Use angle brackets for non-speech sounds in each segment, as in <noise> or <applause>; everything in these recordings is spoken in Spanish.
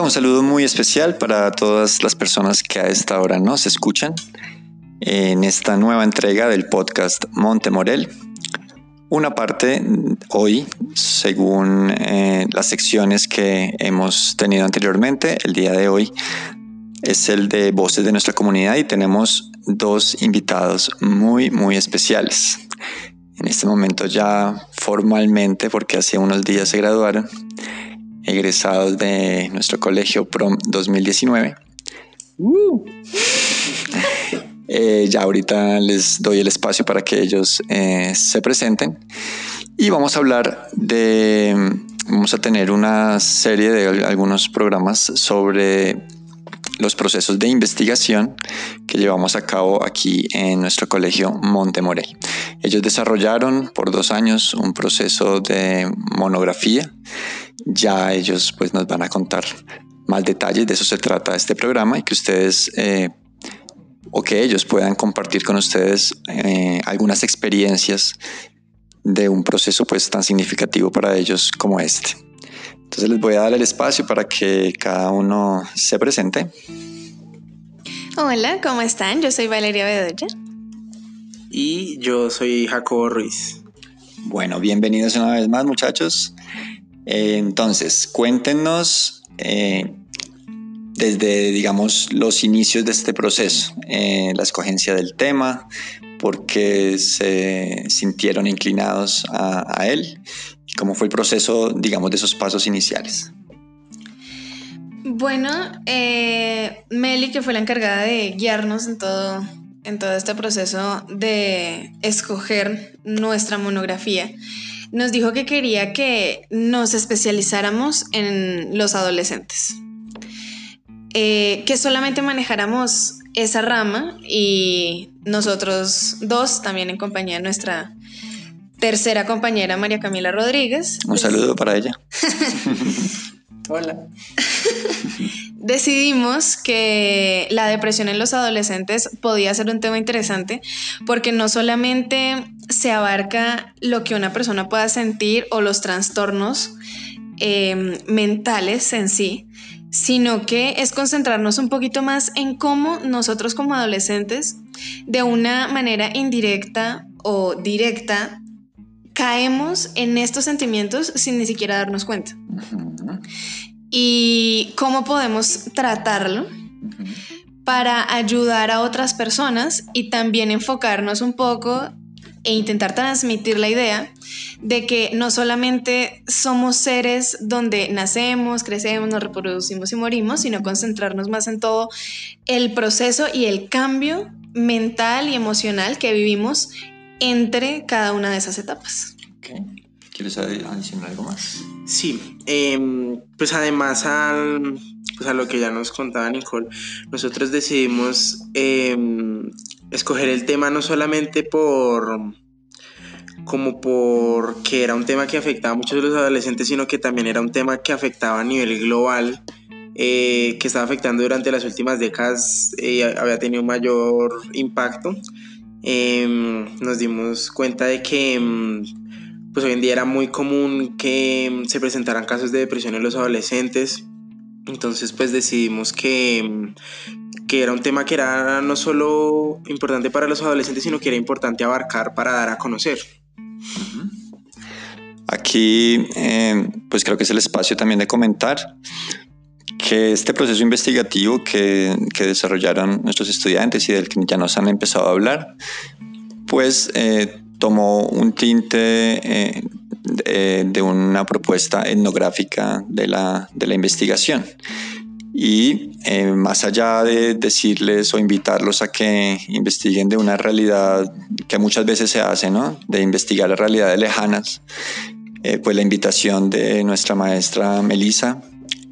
Hola, un saludo muy especial para todas las personas que a esta hora nos escuchan en esta nueva entrega del podcast Monte Morel. Una parte hoy, según eh, las secciones que hemos tenido anteriormente, el día de hoy es el de voces de nuestra comunidad y tenemos dos invitados muy, muy especiales. En este momento ya formalmente, porque hace unos días se graduaron, egresados de nuestro colegio PROM 2019. Uh. <laughs> Eh, ya ahorita les doy el espacio para que ellos eh, se presenten y vamos a hablar de, vamos a tener una serie de algunos programas sobre los procesos de investigación que llevamos a cabo aquí en nuestro colegio Montemorel. Ellos desarrollaron por dos años un proceso de monografía. Ya ellos pues nos van a contar más detalles, de eso se trata este programa y que ustedes eh, o que ellos puedan compartir con ustedes eh, algunas experiencias de un proceso pues tan significativo para ellos como este. Entonces les voy a dar el espacio para que cada uno se presente. Hola, ¿cómo están? Yo soy Valeria Bedoya. Y yo soy Jacobo Ruiz. Bueno, bienvenidos una vez más muchachos. Eh, entonces, cuéntenos eh, desde, digamos, los inicios de este proceso, eh, la escogencia del tema, por qué se sintieron inclinados a, él cómo fue el proceso, digamos, de esos pasos iniciales. Bueno, eh, Meli, que fue la encargada de guiarnos en todo, en todo este proceso de escoger nuestra monografía, nos dijo que quería que nos especializáramos en los adolescentes. Eh, que solamente manejáramos esa rama y nosotros dos, también en compañía de nuestra tercera compañera María Camila Rodríguez. Un saludo para ella. <laughs> Hola. <laughs> Decidimos que la depresión en los adolescentes podía ser un tema interesante porque no solamente se abarca lo que una persona pueda sentir o los trastornos eh, mentales en sí, sino que es concentrarnos un poquito más en cómo nosotros como adolescentes, de una manera indirecta o directa, caemos en estos sentimientos sin ni siquiera darnos cuenta. Y cómo podemos tratarlo para ayudar a otras personas y también enfocarnos un poco e intentar transmitir la idea de que no solamente somos seres donde nacemos, crecemos, nos reproducimos y morimos, sino concentrarnos más en todo el proceso y el cambio mental y emocional que vivimos entre cada una de esas etapas. ¿Quieres adicionar algo más? Sí, em, pues además al, pues a lo que ya nos contaba Nicole, nosotros decidimos em, escoger el tema no solamente por como porque era un tema que afectaba a muchos de los adolescentes, sino que también era un tema que afectaba a nivel global, eh, que estaba afectando durante las últimas décadas, y eh, había tenido mayor impacto. Em, nos dimos cuenta de que em, pues hoy en día era muy común que em, se presentaran casos de depresión en los adolescentes. Entonces pues decidimos que, que era un tema que era no solo importante para los adolescentes, sino que era importante abarcar para dar a conocer. Aquí, pues creo que es el espacio también de comentar que este proceso investigativo que, desarrollaron nuestros estudiantes y del que ya nos han empezado a hablar, pues eh, tomó un tinte eh, de, una propuesta etnográfica de la, de la investigación. Y eh, más allá de decirles o invitarlos a que investiguen de una realidad que muchas veces se hace, ¿no? De investigar las realidades lejanas, eh, pues la invitación de nuestra maestra Melissa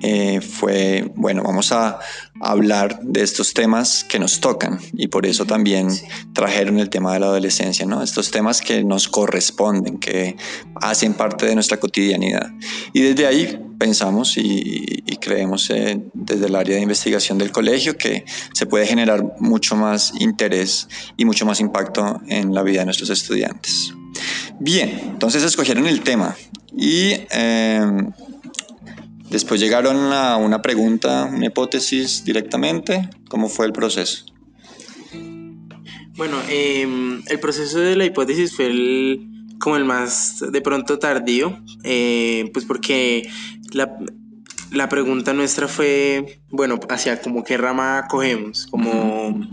eh, fue, bueno, vamos a hablar de estos temas que nos tocan y por eso también trajeron el tema de la adolescencia, ¿no? Estos temas que nos corresponden, que hacen parte de nuestra cotidianidad. Y desde ahí pensamos y, creemos eh, desde el área de investigación del colegio que se puede generar mucho más interés y mucho más impacto en la vida de nuestros estudiantes. Bien, entonces escogieron el tema y... Eh, Después llegaron a una pregunta, una hipótesis directamente. ¿Cómo fue el proceso? Bueno, em, el proceso de la hipótesis fue el, como el más de pronto tardío, eh, pues porque la, la pregunta nuestra fue, bueno, hacia como qué rama cogemos, como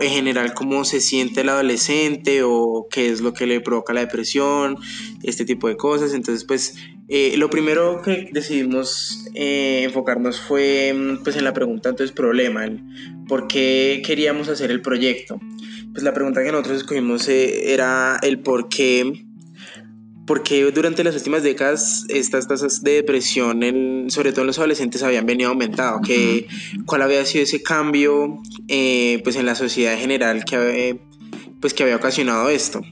en general cómo se siente el adolescente o qué es lo que le provoca la depresión, este tipo de cosas. Entonces, pues eh, lo primero que decidimos eh, enfocarnos fue pues en la pregunta entonces problema, por qué queríamos hacer el proyecto. Pues la pregunta que nosotros escogimos eh, era el por qué porque durante las últimas décadas estas tasas de depresión, en, sobre todo en los adolescentes, habían venido aumentando. Que, ¿Cuál había sido ese cambio eh, pues en la sociedad en general que, pues que había ocasionado esto?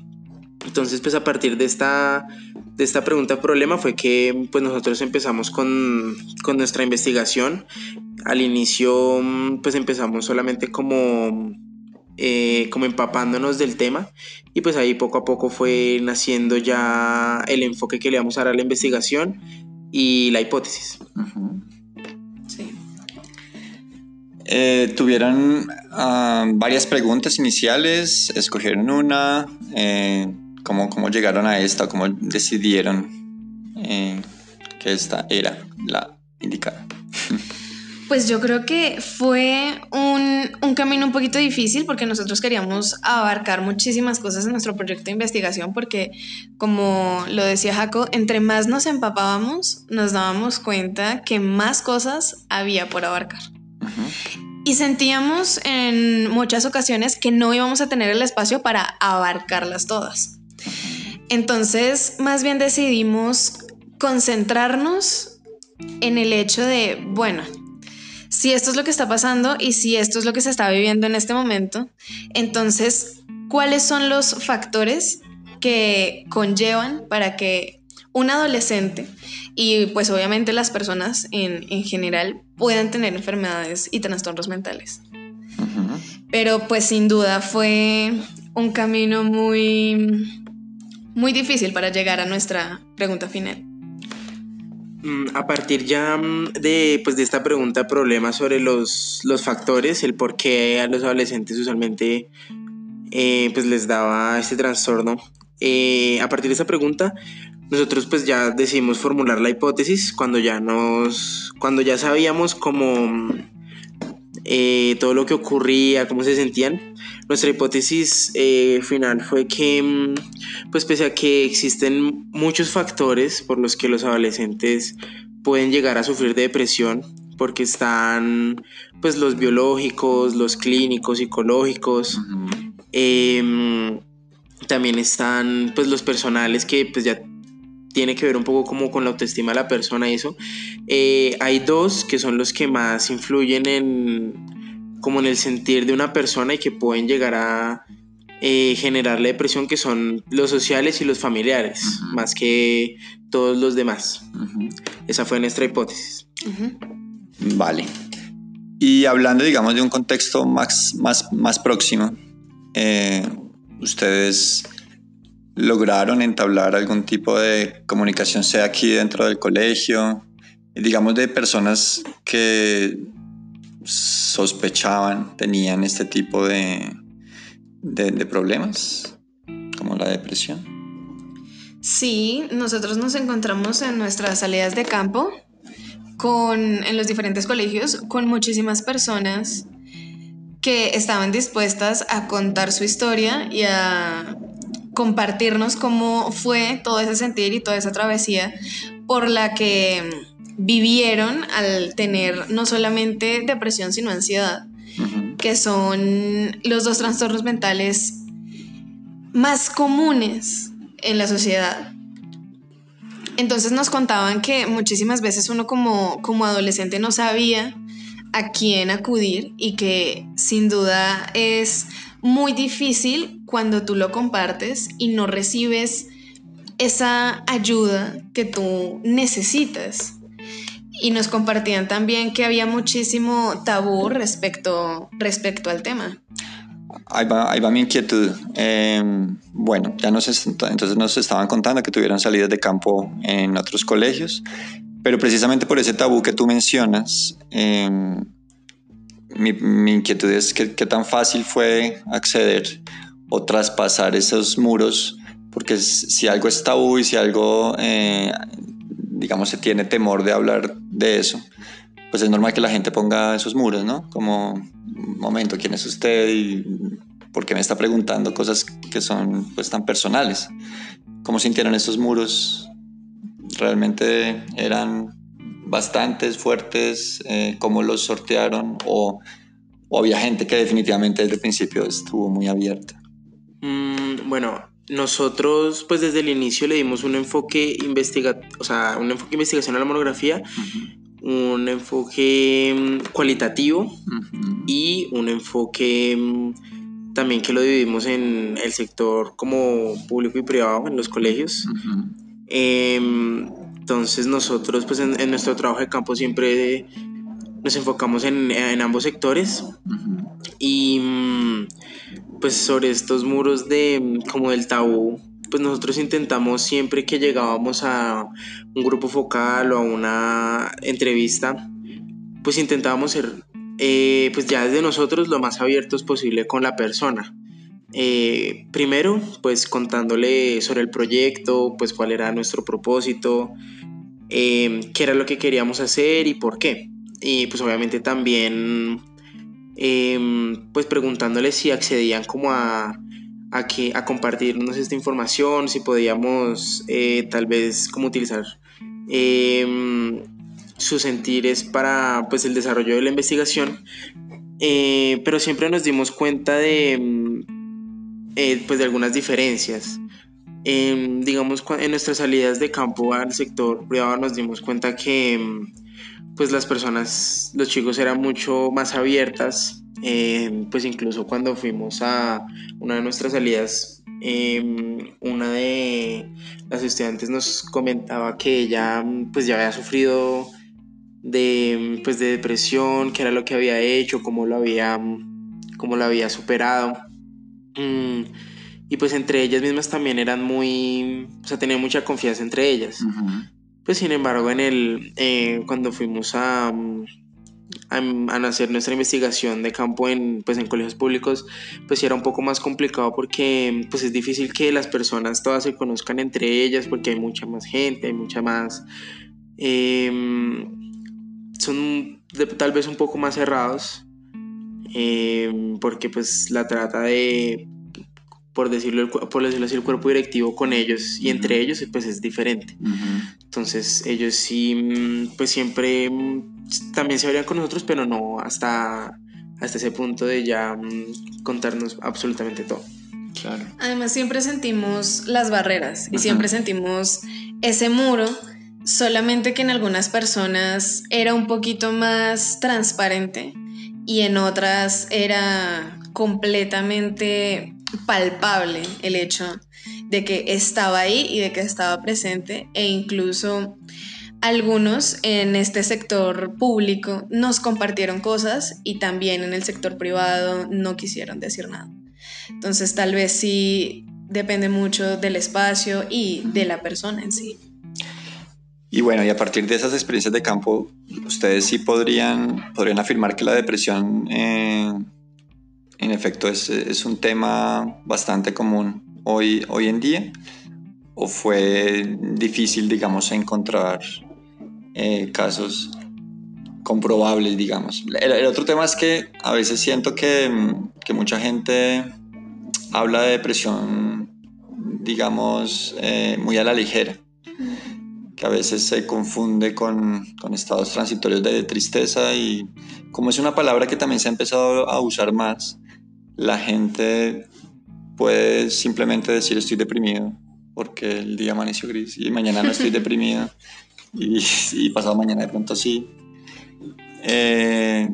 Entonces, pues a partir de esta, de esta pregunta problema fue que pues nosotros empezamos con, con nuestra investigación. Al inicio, pues empezamos solamente como eh, como empapándonos del tema y pues ahí poco a poco fue naciendo ya el enfoque que le vamos a dar a la investigación y la hipótesis. Sí. Eh, tuvieron ah, varias preguntas iniciales, escogieron una, eh, ¿cómo, ¿cómo, llegaron a esta? ¿Cómo decidieron que esta era la indicada? <laughs> Pues yo creo que fue un, un, camino un poquito difícil porque nosotros queríamos abarcar muchísimas cosas en nuestro proyecto de investigación porque, como lo decía Jaco, entre más nos empapábamos, nos dábamos cuenta que más cosas había por abarcar. Y sentíamos en muchas ocasiones que no íbamos a tener el espacio para abarcarlas todas. Entonces, más bien decidimos concentrarnos en el hecho de, bueno, si esto es lo que está pasando y si esto es lo que se está viviendo en este momento, entonces, ¿cuáles son los factores que conllevan para que un adolescente y pues obviamente las personas en, general puedan tener enfermedades y trastornos mentales? Pero pues sin duda fue un camino muy, muy difícil para llegar a nuestra pregunta final. Mm, a partir ya mm, de, pues, de esta pregunta, problema sobre los, los factores, el por qué a los adolescentes usualmente eh, pues les daba este trastorno. Eh, a partir de esa pregunta, nosotros pues ya decidimos formular la hipótesis cuando ya nos, cuando ya sabíamos cómo eh, todo lo que ocurría, cómo se sentían. Nuestra hipótesis final fue que mm, pues pese a que existen muchos factores por los que los adolescentes pueden llegar a sufrir de depresión, porque están pues los biológicos, los clínicos, psicológicos, em, también están pues los personales que pues ya tiene que ver un poco como con la autoestima de la persona y eso. Eh, hay dos que son los que más influyen en como en el sentir de una persona y que pueden llegar a eh, generar la depresión, que son los sociales y los familiares, más que todos los demás. Esa fue nuestra hipótesis. Vale. Y hablando, digamos, de un contexto más, más, más próximo, eh, ustedes lograron entablar algún tipo de comunicación, sea aquí dentro del colegio, digamos, de personas que sospechaban, tenían este tipo de, de, problemas, como la depresión. Sí, nosotros nos encontramos en nuestras salidas de campo con, en los diferentes colegios con muchísimas personas que estaban dispuestas a contar su historia y a compartirnos cómo fue todo ese sentir y toda esa travesía por la que vivieron al tener no solamente depresión, sino ansiedad que son los dos trastornos mentales más comunes en la sociedad. Entonces nos contaban que muchísimas veces uno como, como adolescente no sabía a quién acudir y que sin duda es muy difícil cuando tú lo compartes y no recibes esa ayuda que tú necesitas y nos compartían también que había muchísimo tabú respecto, respecto al tema. Ahí va, ahí va mi inquietud. Em, bueno, ya nos entonces nos estaban contando que tuvieron salidas de campo en otros colegios, Pero precisamente por ese tabú que tú mencionas, em, mi, mi, inquietud es qué tan fácil fue acceder o traspasar esos muros, porque si algo es tabú y si algo, eh, digamos, se tiene temor de hablar de eso, pues es normal que la gente ponga esos muros, ¿no? Como, un momento, ¿quién es usted? Y por qué me está preguntando cosas que son pues tan personales. ¿Cómo sintieron esos muros realmente eran bastantes, fuertes, eh, cómo los sortearon o, o, había gente que definitivamente desde el principio estuvo muy abierta. Mm, bueno, nosotros pues desde el inicio le dimos un enfoque investiga o sea, un enfoque de investigación a la monografía, un enfoque mm, cualitativo y un enfoque mm, también que lo dividimos en el sector como público y privado en los colegios. Em, entonces nosotros pues en, nuestro trabajo de campo siempre nos enfocamos en, ambos sectores. Y mm, pues sobre estos muros de como del tabú pues nosotros intentamos siempre que llegábamos a un grupo focal o a una entrevista pues intentábamos ser eh, pues ya desde nosotros lo más abiertos posible con la persona eh, primero, pues contándole sobre el proyecto, pues cuál era nuestro propósito, eh, qué era lo que queríamos hacer y por qué. Y pues obviamente también, em, pues preguntándole si accedían como a, a, que, a compartirnos esta información, si podíamos eh, tal vez como utilizar em, sus sentires para pues el desarrollo de la investigación. pero siempre nos dimos cuenta de eh, pues de algunas diferencias. digamos, en nuestras salidas de campo al sector privado nos dimos cuenta que em, pues las personas, los chicos eran mucho más abiertas, em, pues incluso cuando fuimos a una de nuestras salidas, em, una de las estudiantes nos comentaba que ella pues ya había sufrido de, pues, de depresión, qué era lo que había hecho, cómo lo había, cómo lo había superado. Mm, y pues entre ellas mismas también eran muy, o sea, tenían mucha confianza entre ellas. Pues sin embargo, en el, eh, cuando fuimos a, a, hacer nuestra investigación de campo en, pues en colegios públicos, pues era un poco más complicado porque pues es difícil que las personas todas se conozcan entre ellas porque hay mucha más gente, hay mucha más... Em, son tal vez un poco más cerrados Em, porque pues la trata de, por decirlo, por decirlo así, el cuerpo directivo con ellos y entre ellos pues es diferente. Entonces ellos sí, mm, pues siempre mm, también se abrían con nosotros, pero no hasta, hasta ese punto de ya mm, contarnos absolutamente todo. Claro. Además siempre sentimos las barreras y siempre sentimos ese muro solamente que en algunas personas era un poquito más transparente y en otras era completamente palpable el hecho de que estaba ahí y de que estaba presente e incluso algunos en este sector público nos compartieron cosas y también en el sector privado no quisieron decir nada. Entonces tal vez sí depende mucho del espacio y de la persona en sí. Y bueno, y a partir de esas experiencias de campo, ustedes sí podrían, podrían afirmar que la depresión eh, en efecto es, es, un tema bastante común hoy, hoy en día, o fue difícil, digamos, encontrar eh, casos comprobables, digamos. El, otro tema es que a veces siento que, que mucha gente habla de depresión, digamos, eh, muy a la ligera que a veces se confunde con, con, estados transitorios de tristeza y como es una palabra que también se ha empezado a usar más, la gente puede simplemente decir estoy deprimido porque el día amaneció gris y mañana no estoy <laughs> deprimido y, y, pasado mañana de pronto sí. Eh,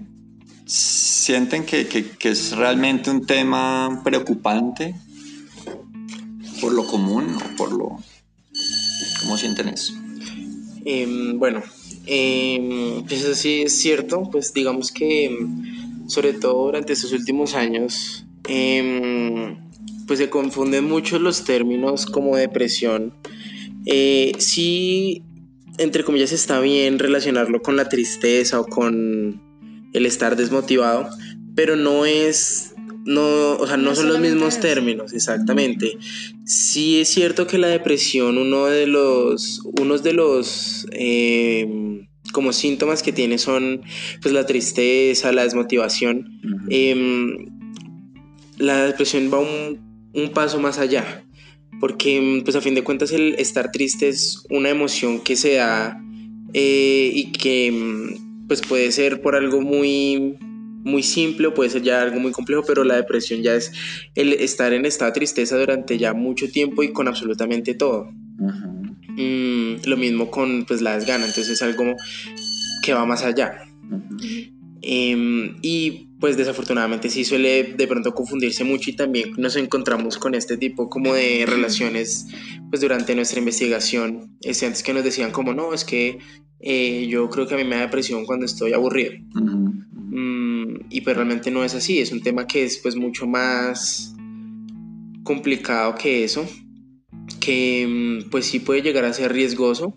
¿Sienten que, que, que es realmente un tema preocupante por lo común o por lo... ¿Cómo sienten eso? Em, bueno, eh, pues eso sí es cierto, pues digamos que em, sobre todo durante estos últimos años, pues se confunden mucho los términos como depresión. Eh, sí, entre comillas, está bien relacionarlo con la tristeza o con el estar desmotivado, pero no es, no, o sea, no, son los mismos términos, exactamente. Sí es cierto que la depresión, uno de los, unos de los, eh, como síntomas que tiene son, pues, la tristeza, la desmotivación. Em, la depresión va un, un paso más allá porque pues a fin de cuentas el estar triste es una emoción que se da eh, y que pues puede ser por algo muy muy simple o puede ser ya algo muy complejo, pero la depresión ya es el estar en estado de tristeza durante ya mucho tiempo y con absolutamente todo. Mm, lo mismo con pues la desgana, entonces es algo que va más allá. Em, y pues desafortunadamente sí suele de pronto confundirse mucho y también nos encontramos con este tipo como de relaciones pues durante nuestra investigación, antes que nos decían como no, es que eh, yo creo que a mí me da depresión cuando estoy aburrido. Mm, y pues realmente no es así, es un tema que es pues mucho más complicado que eso, que mm, pues sí puede llegar a ser riesgoso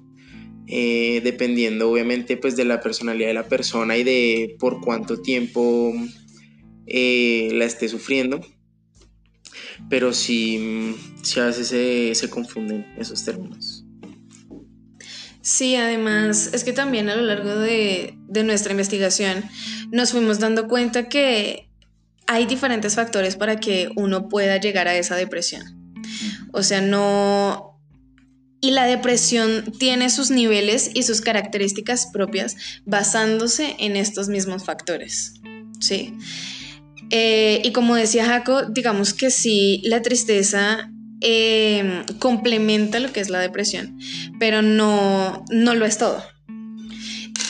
eh, dependiendo obviamente pues de la personalidad de la persona y de por cuánto tiempo eh, la esté sufriendo. Pero sí, sí a veces se, se confunden esos términos. Sí, además es que también a lo largo de, de, nuestra investigación nos fuimos dando cuenta que hay diferentes factores para que uno pueda llegar a esa depresión. O sea, no, y la depresión tiene sus niveles y sus características propias basándose en estos mismos factores. Sí. Eh, y como decía Jaco, digamos que sí, la tristeza em, complementa lo que es la depresión, pero no, no lo es todo.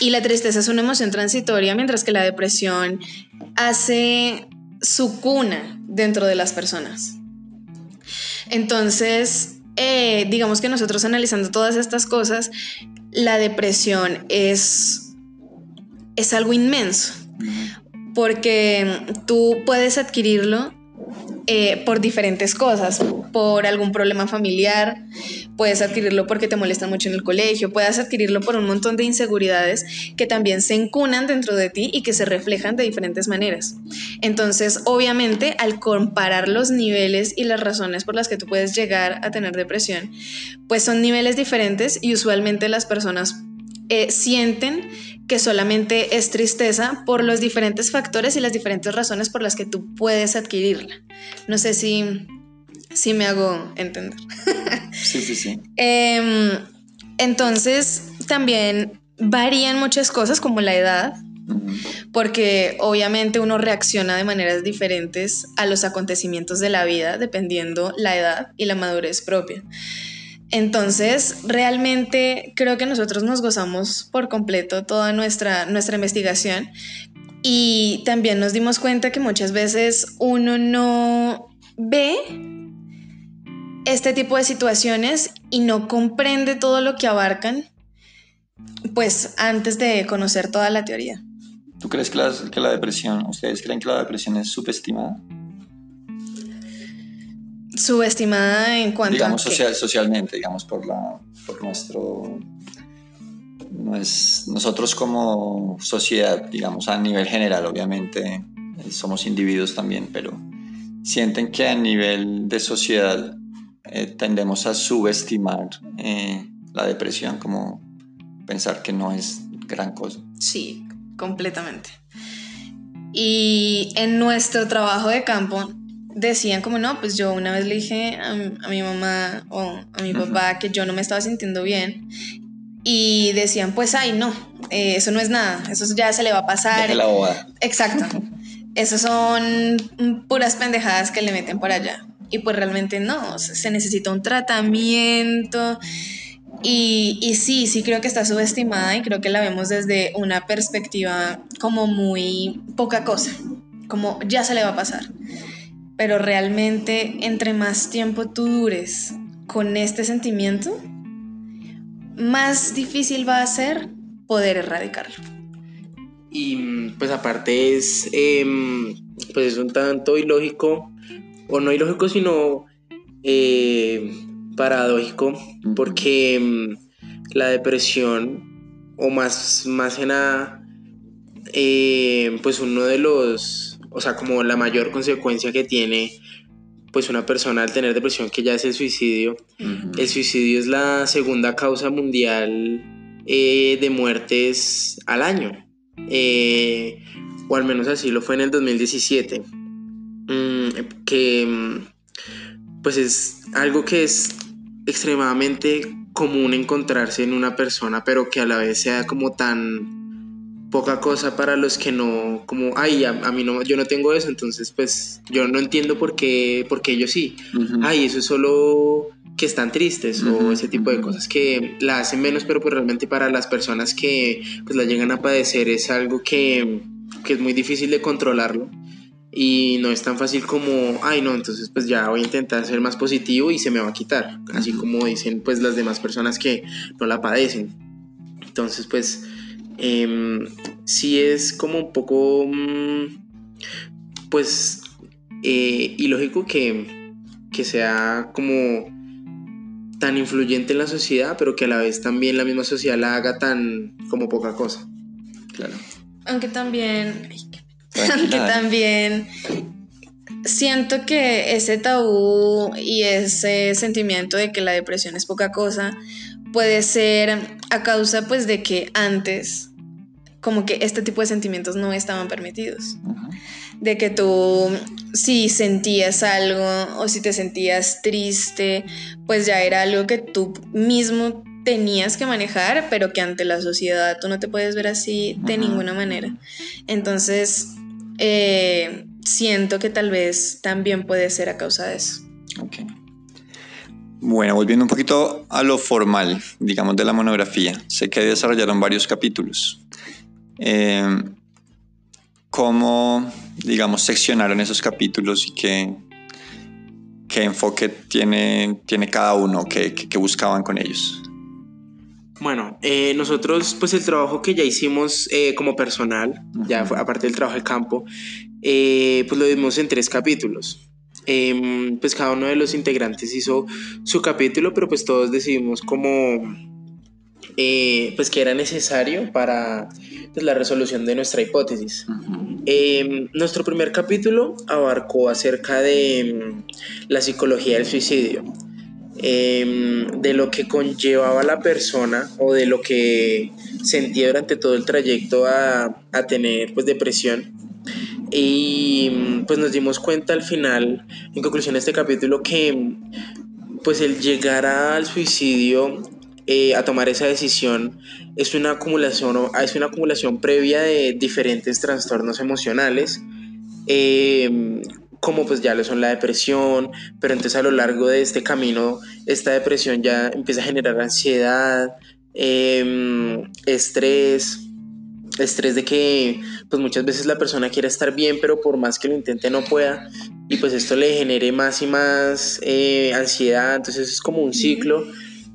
Y la tristeza es una emoción transitoria, mientras que la depresión hace su cuna dentro de las personas. Entonces, eh, digamos que nosotros analizando todas estas cosas, la depresión es, es algo inmenso, porque tú puedes adquirirlo eh, por diferentes cosas, por algún problema familiar, puedes adquirirlo porque te molesta mucho en el colegio, puedes adquirirlo por un montón de inseguridades que también se encunan dentro de ti y que se reflejan de diferentes maneras. Entonces, obviamente, al comparar los niveles y las razones por las que tú puedes llegar a tener depresión, pues son niveles diferentes y usualmente las personas eh, sienten que solamente es tristeza por los diferentes factores y las diferentes razones por las que tú puedes adquirirla. No sé si, si me hago entender. <laughs> Sí, sí, sí. Em, entonces, también varían muchas cosas como la edad, porque obviamente uno reacciona de maneras diferentes a los acontecimientos de la vida dependiendo la edad y la madurez propia. Entonces, realmente creo que nosotros nos gozamos por completo toda nuestra, nuestra investigación y también nos dimos cuenta que muchas veces uno no ve este tipo de situaciones y no comprende todo lo que abarcan, pues antes de conocer toda la teoría. ¿Tú crees que la, que la depresión, ustedes creen que la depresión es subestimada? Subestimada en cuanto digamos, a social, socialmente, digamos, por, la, por nuestro... No es, nosotros como sociedad, digamos, a nivel general, obviamente, eh, somos individuos también, pero sienten que a nivel de sociedad eh, tendemos a subestimar eh, la depresión, como pensar que no es gran cosa. Sí, completamente. Y en nuestro trabajo de campo decían como no, pues yo una vez le dije a, mi mamá o a mi papá que yo no me estaba sintiendo bien y decían pues ay no, eh, eso no es nada, eso ya se le va a pasar. la. Exacto. Esas son puras pendejadas que le meten por allá. Y pues realmente no, se necesita un tratamiento. Y, y sí, sí creo que está subestimada y creo que la vemos desde una perspectiva como muy poca cosa, como ya se le va a pasar pero realmente entre más tiempo tú dures con este sentimiento, más difícil va a ser poder erradicarlo. Y pues aparte es, em, pues es un tanto ilógico, o no ilógico, sino eh, paradójico, porque em, la depresión, o más, más en nada, eh, pues uno de los, o sea, como la mayor consecuencia que tiene pues una persona al tener depresión que ya es el suicidio. El suicidio es la segunda causa mundial eh, de muertes al año. Eh, o al menos así lo fue en el 2017. Mm, que mm, pues es algo que es extremadamente común enconrarse en una persona, pero que a la vez sea como tan poca cosa para los que no, como, ay, a, mí no, yo no tengo eso, entonces pues yo no entiendo por qué, por qué ellos sí. Ay, eso es solo que están tristes o ese tipo de cosas que la hacen menos, pero pues realmente para las personas que pues la llegan a padecer es algo que, que es muy difícil de controlarlo y no es tan fácil como, ay no, entonces pues ya voy a intentar ser más positivo y se me va a quitar, así como dicen pues las demás personas que no la padecen. Entonces pues eh, sí es como un poco, mm, pues, eh, ilógico que, que sea como tan influyente en la sociedad, pero que a la vez también la misma sociedad la haga tan como poca cosa. Claro. Aunque también, <laughs> aunque también siento que ese tabú y ese sentimiento de que la depresión es poca cosa puede ser a causa pues de que antes como que este tipo de sentimientos no estaban permitidos. De que tú si sentías algo o si te sentías triste, pues ya era algo que tú mismo tenías que manejar, pero que ante la sociedad tú no te puedes ver así de ninguna manera. Entonces, eh, siento que tal vez también puede ser a causa de eso. Bueno, volviendo un poquito a lo formal, digamos, de la monografía. Sé que desarrollaron varios capítulos. Eh, ¿Cómo, digamos, seccionaron esos capítulos y qué, qué enfoque tiene, tiene cada uno, qué, qué, buscaban con ellos? Bueno, eh, nosotros, pues el trabajo que ya hicimos eh, como personal, ya aparte del trabajo de campo, pues lo dimos en tres capítulos. Em, pues cada uno de los integrantes hizo su capítulo, pero pues todos decidimos como eh, pues que era necesario para pues, la resolución de nuestra hipótesis. Em, nuestro primer capítulo abarcó acerca de mm, la psicología del suicidio, em, de lo que conllevaba la persona o de lo que sentía durante todo el trayecto a, a tener pues depresión y pues nos dimos cuenta al final, en conclusión de este capítulo, que pues el llegar al suicidio, eh, a tomar esa decisión, es una acumulación, es una acumulación previa de diferentes trastornos emocionales. Eh, como pues ya lo son la depresión, pero entonces a lo largo de este camino esta depresión ya empieza a generar ansiedad, em, estrés, estrés de que pues muchas veces la persona quiere estar bien, pero por más que lo intente no pueda, y pues esto le genere más y más eh, ansiedad, entonces es como un ciclo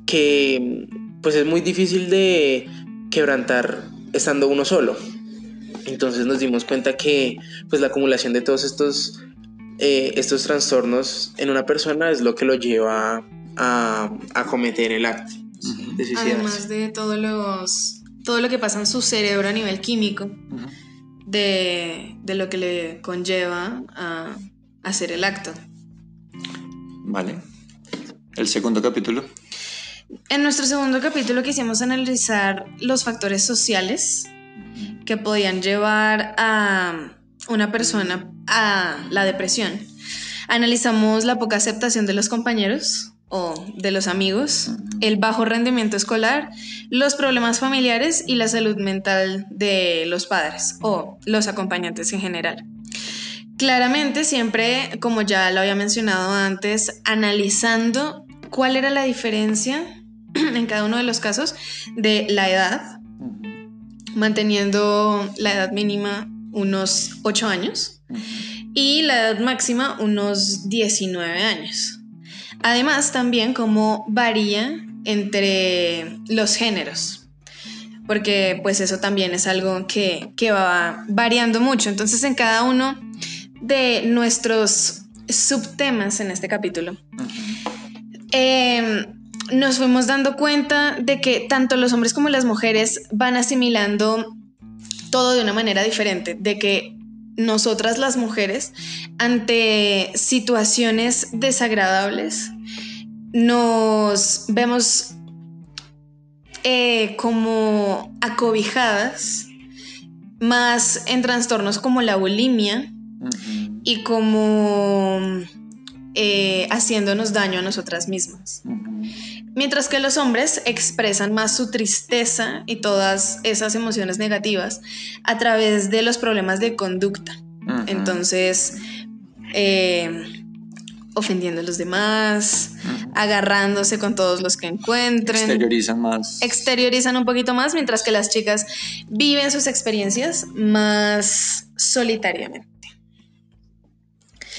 que pues es muy difícil de quebrantar estando uno solo. Entonces nos dimos cuenta que pues la acumulación de todos estos, eh, estos trastornos en una persona es lo que lo lleva a, a cometer el acto. Además de todos los todo lo que pasa en su cerebro a nivel químico, de, lo que le conlleva a, hacer el acto. Vale. El segundo capítulo. En nuestro segundo capítulo quisimos analizar los factores sociales que podían llevar a una persona a la depresión. Analizamos la poca aceptación de los compañeros, o de los amigos, el bajo rendimiento escolar, los problemas familiares y la salud mental de los padres o los acompañantes en general. Claramente, siempre, como ya lo había mencionado antes, analizando cuál era la diferencia <clears throat> en cada uno de los casos de la edad, manteniendo la edad mínima unos 8 años y la edad máxima unos 19 años. Además, también cómo varía entre los géneros, porque pues eso también es algo que, va variando mucho. Entonces, en cada uno de nuestros subtemas en este capítulo, em, nos fuimos dando cuenta de que tanto los hombres como las mujeres van asimilando todo de una manera diferente, de que nosotras las mujeres, ante situaciones desagradables, nos vemos eh, como acobijadas más en trastornos como la bulimia y como eh, haciéndonos daño a nosotras mismas. Mientras que los hombres expresan más su tristeza y todas esas emociones negativas a través de los problemas de conducta. Entonces, eh, ofendiendo a los demás, agarrándose con todos los que encuentren. Exteriorizan más. Exteriorizan un poquito más, mientras que las chicas viven sus experiencias más solitariamente.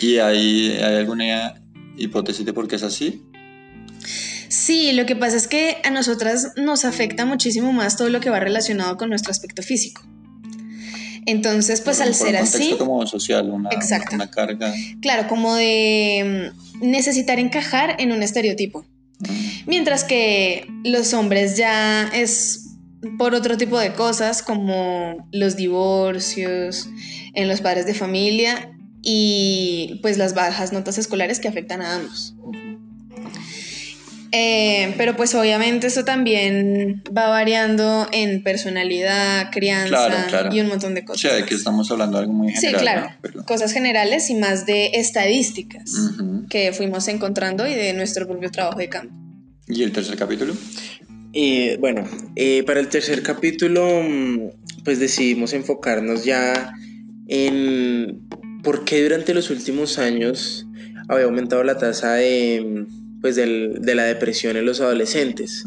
¿Y hay, hay alguna hipótesis de por qué es así? Sí, lo que pasa es que a nosotras nos afecta muchísimo más todo lo que va relacionado con nuestro aspecto físico. Entonces, pues al ser así... como social, una, una carga. Claro, como de mm, necesitar encajar en un estereotipo. Mm. Mientras que los hombres ya es por otro tipo de cosas como los divorcios, en los padres de familia y pues las bajas notas escolares que afectan a ambos. Eh, pero pues obviamente eso también va variando en personalidad, crianza y un montón de cosas. O sea, de que estamos hablando de algo muy general. Sí, claro. Cosas generales y más de estadísticas que fuimos encontrando y de nuestro propio trabajo de campo. ¿Y el tercer capítulo? Eh, bueno, eh, para el tercer capítulo mm, pues decidimos enfocarnos ya en por qué durante los últimos años había aumentado la tasa de pues de la depresión en los adolescentes.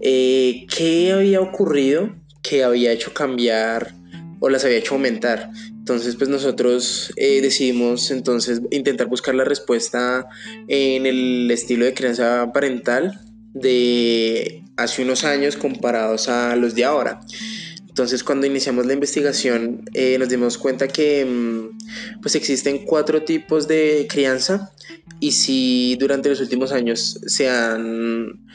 Eh, ¿Qué había ocurrido que había hecho cambiar o las había hecho aumentar? Entonces, pues nosotros eh, decidimos entonces intentar buscar la respuesta en el estilo de crianza parental de hace unos años comparados a los de ahora. Entonces, cuando iniciamos la investigación, eh, nos dimos cuenta que mm, pues existen cuatro tipos de crianza y si durante los últimos años se han,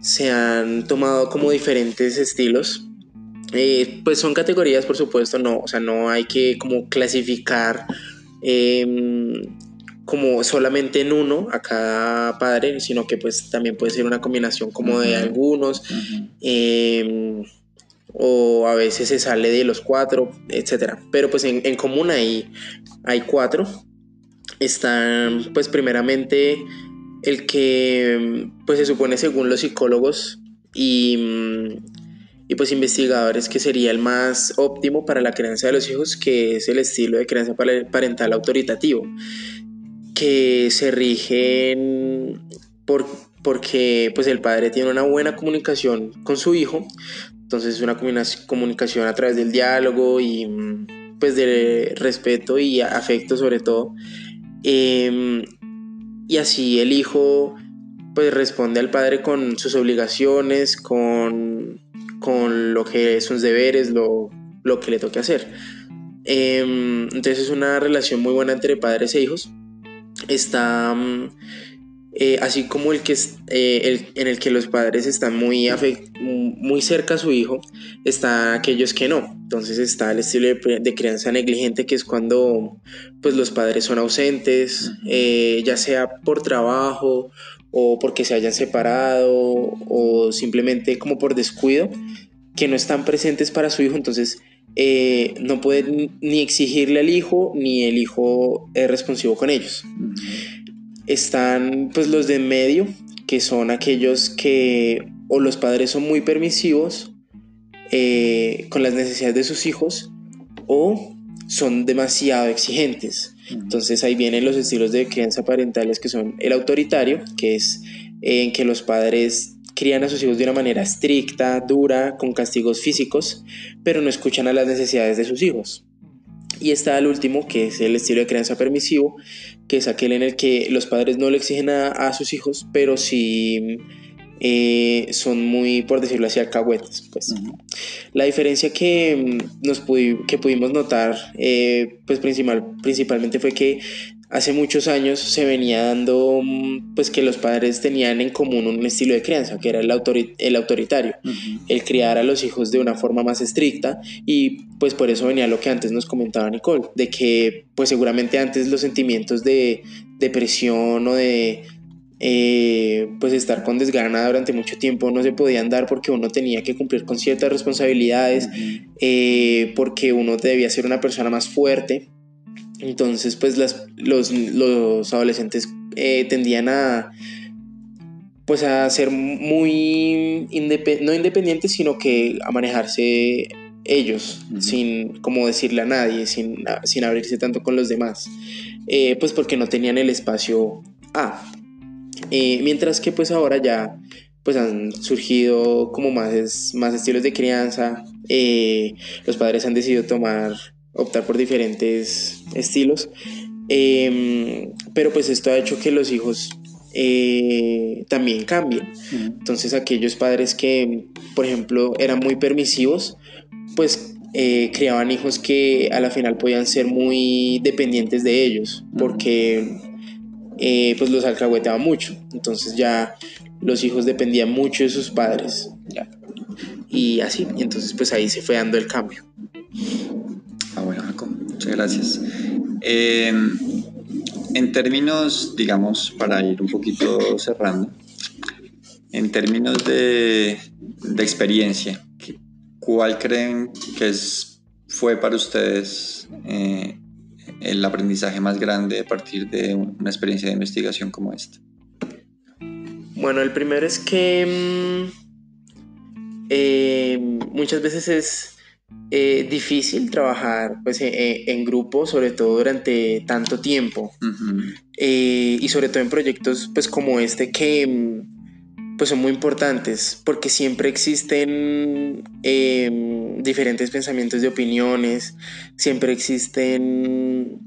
se han tomado como diferentes estilos, eh, pues son categorías, por supuesto, no, o sea, no hay que como clasificar em, como solamente en uno a cada padre, sino que pues también puede ser una combinación como de algunos o a veces se sale de los cuatro, etcétera. Pero pues en, común hay, hay cuatro. Están pues primeramente el que pues se supone según los psicólogos y, y pues investigadores que sería el más óptimo para la crianza de los hijos, que es el estilo de crianza parental autoritativo, que se rigen por, porque pues el padre tiene una buena comunicación con su hijo, entonces es una comunicación a través del diálogo y pues de respeto y afecto sobre todo. Em, y así el hijo pues responde al padre con sus obligaciones, con, con lo que sus deberes, lo, lo que le toque hacer. Em, entonces es una relación muy buena entre padres e hijos. Está eh, así como el que eh, en el que los padres están muy, muy cerca a su hijo, está aquellos que no. Entonces está el estilo de, crianza negligente, que es cuando pues, los padres son ausentes, eh, ya sea por trabajo o porque se hayan separado o simplemente como por descuido, que no están presentes para su hijo. Entonces no pueden ni exigirle al hijo, ni el hijo es responsivo con ellos. Están pues los de medio, que son aquellos que o los padres son muy permisivos eh, con las necesidades de sus hijos o son demasiado exigentes. Entonces ahí vienen los estilos de crianza parentales que son el autoritario, que es en que los padres crían a sus hijos de una manera estricta, dura, con castigos físicos, pero no escuchan a las necesidades de sus hijos. Y está el último, que es el estilo de crianza permisivo, que es aquel en el que los padres no le exigen a, sus hijos, pero sí eh, son muy, por decirlo así, alcahuetes. Pues. La diferencia que, mm, nos que pudimos notar, eh, pues principal, principalmente fue que hace muchos años se venía dando mm, pues que los padres tenían en común un estilo de crianza que era el, el autoritario el criar a los hijos de una forma más estricta y pues por eso venía lo que antes nos comentaba Nicole de que pues seguramente antes los sentimientos de depresión o de eh, pues estar con desgana durante mucho tiempo no se podían dar porque uno tenía que cumplir con ciertas responsabilidades eh, porque uno debía ser una persona más fuerte entonces, pues las, los, los adolescentes eh, tendían a pues a ser muy no independientes, sino que a manejarse ellos, sin como decirle a nadie, sin, sin abrirse tanto con los demás, eh, pues porque no tenían el espacio A. Eh, mientras que pues ahora ya pues han surgido como más, más estilos de crianza, los padres han decidido tomar optar por diferentes estilos. Em, pero pues esto ha hecho que los hijos eh, también cambien. Entonces aquellos padres que, por ejemplo, eran muy permisivos, pues eh, criaban hijos que a la final podían ser muy dependientes de ellos, porque eh, pues los alcahueteaban mucho. Entonces ya los hijos dependían mucho de sus padres. Y así, entonces pues ahí se fue dando el cambio. Ah, bueno, Jacob, muchas gracias. Eh, en términos, digamos, para ir un poquito cerrando, en términos de, experiencia, ¿cuál creen que es, fue para ustedes eh, el aprendizaje más grande a partir de una experiencia de investigación como esta? Bueno, el primero es que mm, eh, muchas veces es eh, difícil trabajar pues, eh, eh, en grupo, sobre todo durante tanto tiempo. y sobre todo en proyectos pues, como este que mm, pues, son muy importantes porque siempre existen em, diferentes pensamientos de opiniones, siempre existen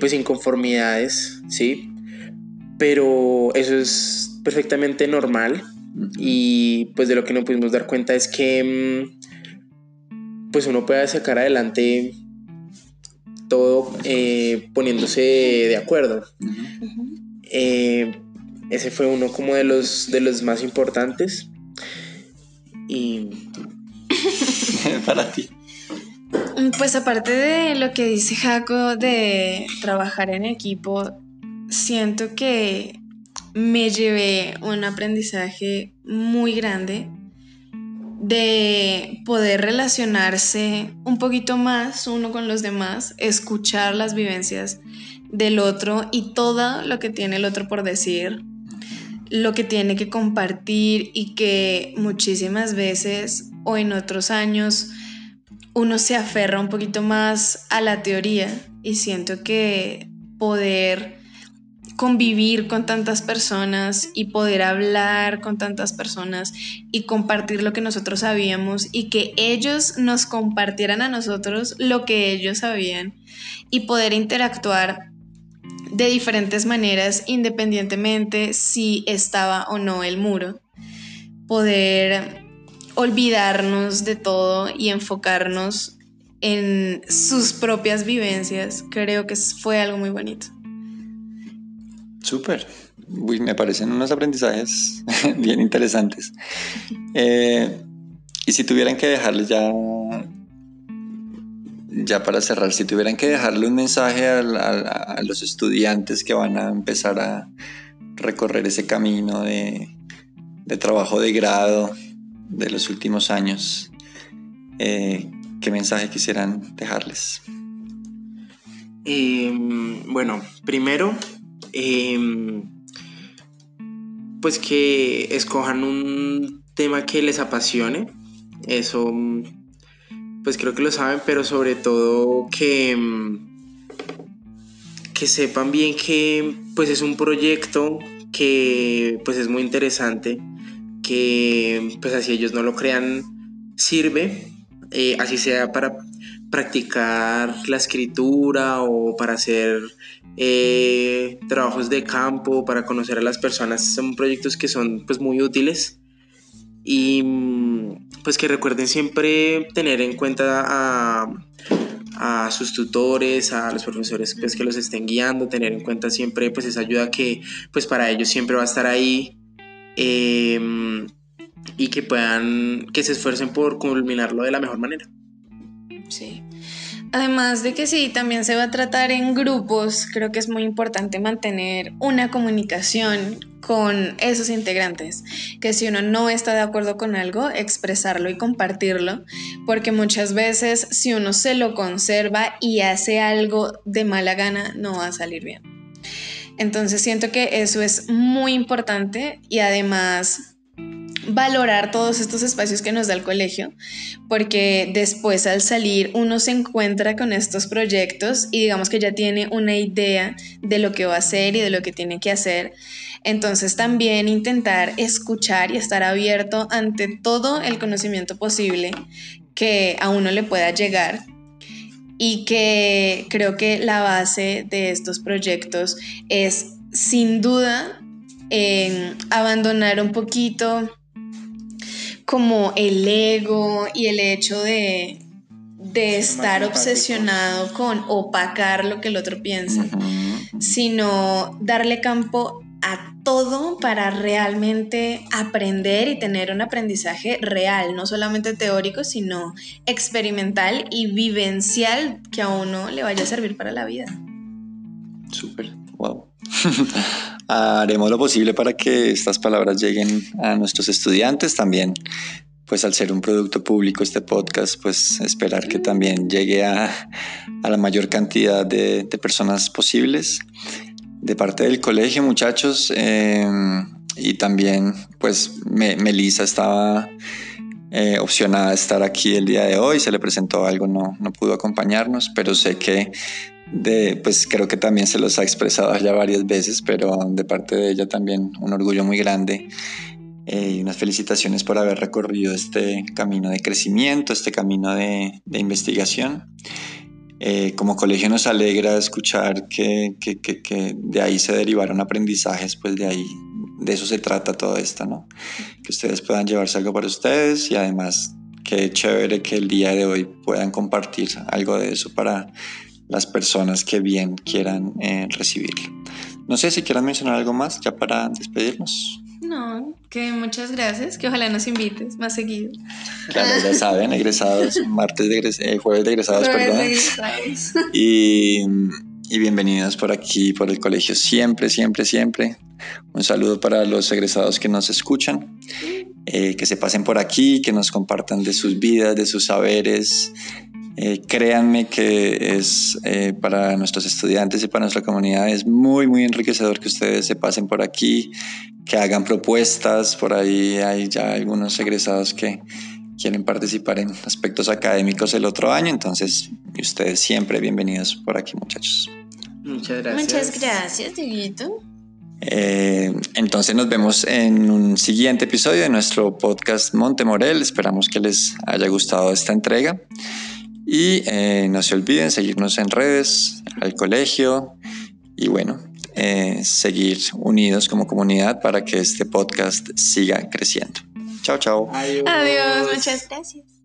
pues inconformidades, ¿sí? Pero eso es perfectamente normal y pues de lo que nos pudimos dar cuenta es que mm, pues uno puede sacar adelante todo eh, poniéndose de acuerdo. Eh, ese fue uno como de los, de los más importantes. Y <laughs> para ti. Pues aparte de lo que dice Jaco de trabajar en equipo, siento que me llevé un aprendizaje muy grande de poder relacionarse un poquito más uno con los demás, escuchar las vivencias del otro y todo lo que tiene el otro por decir, lo que tiene que compartir y que muchísimas veces o en otros años uno se aferra un poquito más a la teoría y siento que poder convivir con tantas personas y poder hablar con tantas personas y compartir lo que nosotros sabíamos y que ellos nos compartieran a nosotros lo que ellos sabían y poder interactuar de diferentes maneras independientemente si estaba o no el muro. Poder olvidarnos de todo y enfocarnos en sus propias vivencias, creo que fue algo muy bonito. Súper. me parecen unos aprendizajes <laughs> bien interesantes. Eh, y si tuvieran que dejarles ya, ya para cerrar, si tuvieran que dejarle un mensaje a, los estudiantes que van a empezar a recorrer ese camino de, trabajo de grado de los últimos años, eh, ¿qué mensaje quisieran dejarles? Em, bueno, primero Em, pues que escojan un tema que les apasione. Eso, pues creo que lo saben, pero sobre todo que, que sepan bien que pues es un proyecto que pues es muy interesante, que pues así ellos no lo crean, sirve, eh, así sea para practicar la escritura o para hacer eh, trabajos de campo, para conocer a las personas. Son proyectos que son pues muy útiles y pues que recuerden siempre tener en cuenta a, a sus tutores, a los profesores pues, que los estén guiando, tener en cuenta siempre pues, esa ayuda que pues, para ellos siempre va a estar ahí. Em, y que puedan, que se esfuercen por culminarlo de la mejor manera. Sí. Además de que sí, también se va a tratar en grupos, creo que es muy importante mantener una comunicación con esos integrantes, que si uno no está de acuerdo con algo, expresarlo y compartirlo, porque muchas veces si uno se lo conserva y hace algo de mala gana, no va a salir bien. Entonces siento que eso es muy importante y además valorar todos estos espacios que nos da el colegio, porque después al salir uno se encuentra con estos proyectos y digamos que ya tiene una idea de lo que va a hacer y de lo que tiene que hacer. Entonces también intentar escuchar y estar abierto ante todo el conocimiento posible que a uno le pueda llegar y que creo que la base de estos proyectos es sin duda abandonar un poquito como el ego y el hecho de, estar obsesionado con opacar lo que el otro piensa, sino darle campo a todo para realmente aprender y tener un aprendizaje real, no solamente teórico, sino experimental y vivencial que a uno le vaya a servir para la vida. Súper, wow. <laughs> Haremos lo posible para que estas palabras lleguen a nuestros estudiantes también. Pues al ser un producto público este podcast, pues esperar que también llegue a, la mayor cantidad de, personas posibles. De parte del colegio, muchachos, em, y también pues Melissa estaba eh, opcionada a estar aquí el día de hoy, se le presentó algo, no, no pudo acompañarnos, pero sé que de, pues creo que también se los ha expresado ya varias veces, pero de parte de ella también un orgullo muy grande eh, y unas felicitaciones por haber recorrido este camino de crecimiento, este camino de, de investigación. Eh, como colegio nos alegra escuchar que, que, que, que, de ahí se derivaron aprendizajes, pues de ahí, de eso se trata todo esto, ¿no? Que ustedes puedan llevarse algo para ustedes y además qué chévere que el día de hoy puedan compartir algo de eso para las personas que bien quieran eh, recibirlo. No sé si quieran mencionar algo más ya para despedirnos. No, que muchas gracias, que ojalá nos invites más seguido. Claro, ya saben, egresados, <laughs> martes de eh, jueves de egresados, perdón. Y, y bienvenidos por aquí, por el colegio, siempre, siempre, siempre. Un saludo para los egresados que nos escuchan, eh, que se pasen por aquí, que nos compartan de sus vidas, de sus saberes, eh, créanme que es eh, para nuestros estudiantes y para nuestra comunidad es muy, muy enriquecedor que ustedes se pasen por aquí, que hagan propuestas. Por ahí hay ya algunos egresados que quieren participar en aspectos académicos el otro año. Entonces, ustedes siempre bienvenidos por aquí, muchachos. Muchas gracias. Muchas gracias, Dieguito. Eh, entonces nos vemos en un siguiente episodio de nuestro podcast Montemorel. Esperamos que les haya gustado esta entrega. Y eh, no se olviden seguirnos en redes, al colegio y bueno, eh, seguir unidos como comunidad para que este podcast siga creciendo. Chao, chao. Adiós muchas gracias.